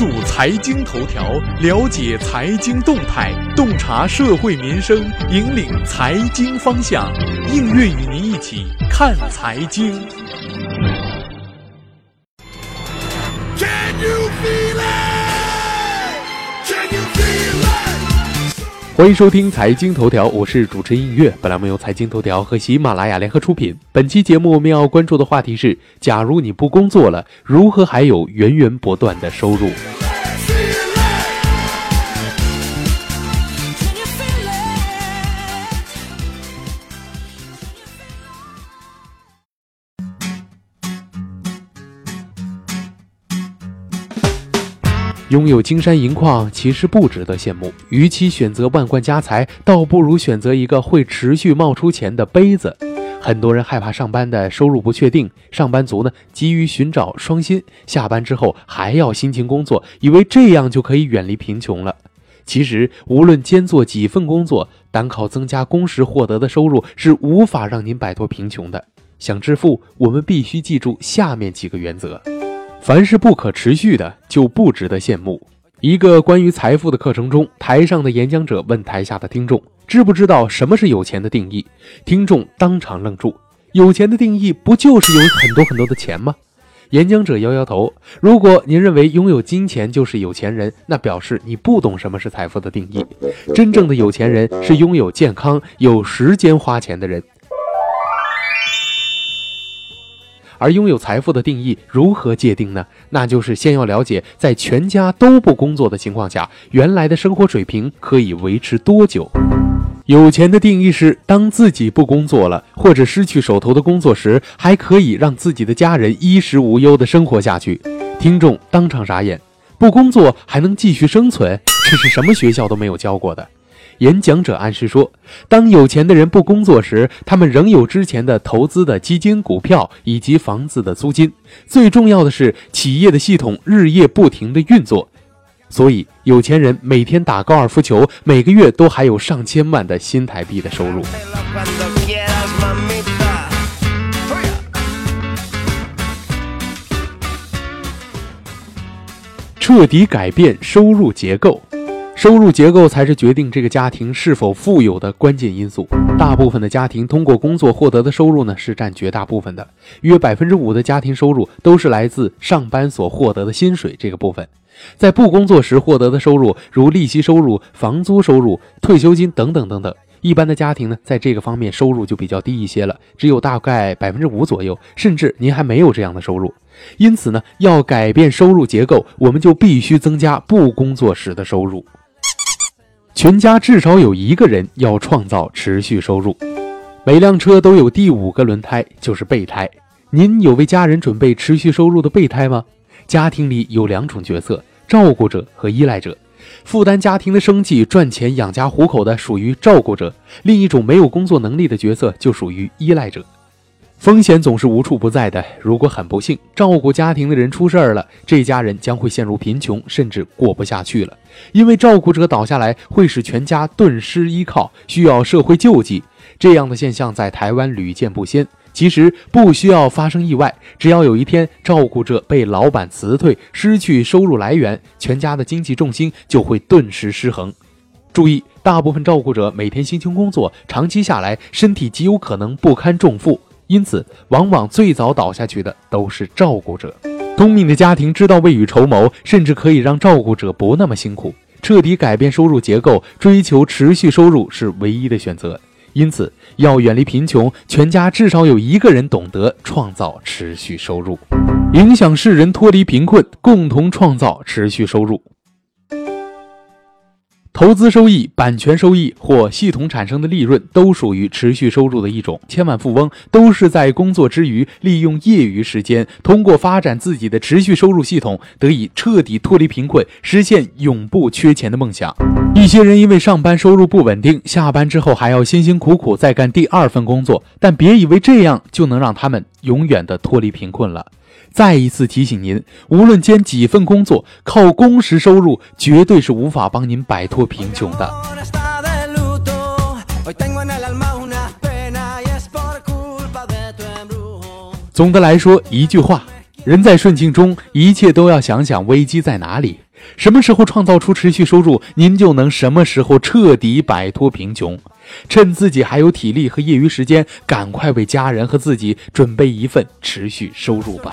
注财经头条，了解财经动态，洞察社会民生，引领财经方向。应月与您一起看财经。欢迎收听财经头条，我是主持人映月。本栏目由财经头条和喜马拉雅联合出品。本期节目我们要关注的话题是：假如你不工作了，如何还有源源不断的收入？拥有金山银矿其实不值得羡慕，与其选择万贯家财，倒不如选择一个会持续冒出钱的杯子。很多人害怕上班的收入不确定，上班族呢急于寻找双薪，下班之后还要辛勤工作，以为这样就可以远离贫穷了。其实，无论兼做几份工作，单靠增加工时获得的收入是无法让您摆脱贫穷的。想致富，我们必须记住下面几个原则。凡是不可持续的，就不值得羡慕。一个关于财富的课程中，台上的演讲者问台下的听众：“知不知道什么是有钱的定义？”听众当场愣住：“有钱的定义不就是有很多很多的钱吗？”演讲者摇摇头：“如果您认为拥有金钱就是有钱人，那表示你不懂什么是财富的定义。真正的有钱人是拥有健康、有时间花钱的人。”而拥有财富的定义如何界定呢？那就是先要了解，在全家都不工作的情况下，原来的生活水平可以维持多久。有钱的定义是，当自己不工作了，或者失去手头的工作时，还可以让自己的家人衣食无忧的生活下去。听众当场傻眼，不工作还能继续生存，这是什么学校都没有教过的。演讲者暗示说，当有钱的人不工作时，他们仍有之前的投资的基金、股票以及房子的租金。最重要的是，企业的系统日夜不停的运作，所以有钱人每天打高尔夫球，每个月都还有上千万的新台币的收入。彻底改变收入结构。收入结构才是决定这个家庭是否富有的关键因素。大部分的家庭通过工作获得的收入呢，是占绝大部分的，约百分之五的家庭收入都是来自上班所获得的薪水这个部分。在不工作时获得的收入，如利息收入、房租收入、退休金等等等等，一般的家庭呢，在这个方面收入就比较低一些了，只有大概百分之五左右，甚至您还没有这样的收入。因此呢，要改变收入结构，我们就必须增加不工作时的收入。全家至少有一个人要创造持续收入。每辆车都有第五个轮胎，就是备胎。您有为家人准备持续收入的备胎吗？家庭里有两种角色：照顾者和依赖者。负担家庭的生计、赚钱养家糊口的属于照顾者，另一种没有工作能力的角色就属于依赖者。风险总是无处不在的。如果很不幸，照顾家庭的人出事儿了，这家人将会陷入贫穷，甚至过不下去了。因为照顾者倒下来，会使全家顿失依靠，需要社会救济。这样的现象在台湾屡见不鲜。其实不需要发生意外，只要有一天照顾者被老板辞退，失去收入来源，全家的经济重心就会顿时失衡。注意，大部分照顾者每天辛勤工作，长期下来身体极有可能不堪重负。因此，往往最早倒下去的都是照顾者。聪明的家庭知道未雨绸缪，甚至可以让照顾者不那么辛苦。彻底改变收入结构，追求持续收入是唯一的选择。因此，要远离贫穷，全家至少有一个人懂得创造持续收入，影响世人脱离贫困，共同创造持续收入。投资收益、版权收益或系统产生的利润都属于持续收入的一种。千万富翁。都是在工作之余，利用业余时间，通过发展自己的持续收入系统，得以彻底脱离贫困，实现永不缺钱的梦想。一些人因为上班收入。不稳定，下班之后还要辛辛苦苦再干第二份工作，但别以为这样就能让他们永远的脱离贫困了。再一次提醒您，无论兼几份工作，靠工时收入绝对是无法帮您摆脱贫穷的。总的来说，一句话，人在顺境中，一切都要想想危机在哪里。什么时候创造出持续收入，您就能什么时候彻底摆脱贫穷。趁自己还有体力和业余时间，赶快为家人和自己准备一份持续收入吧。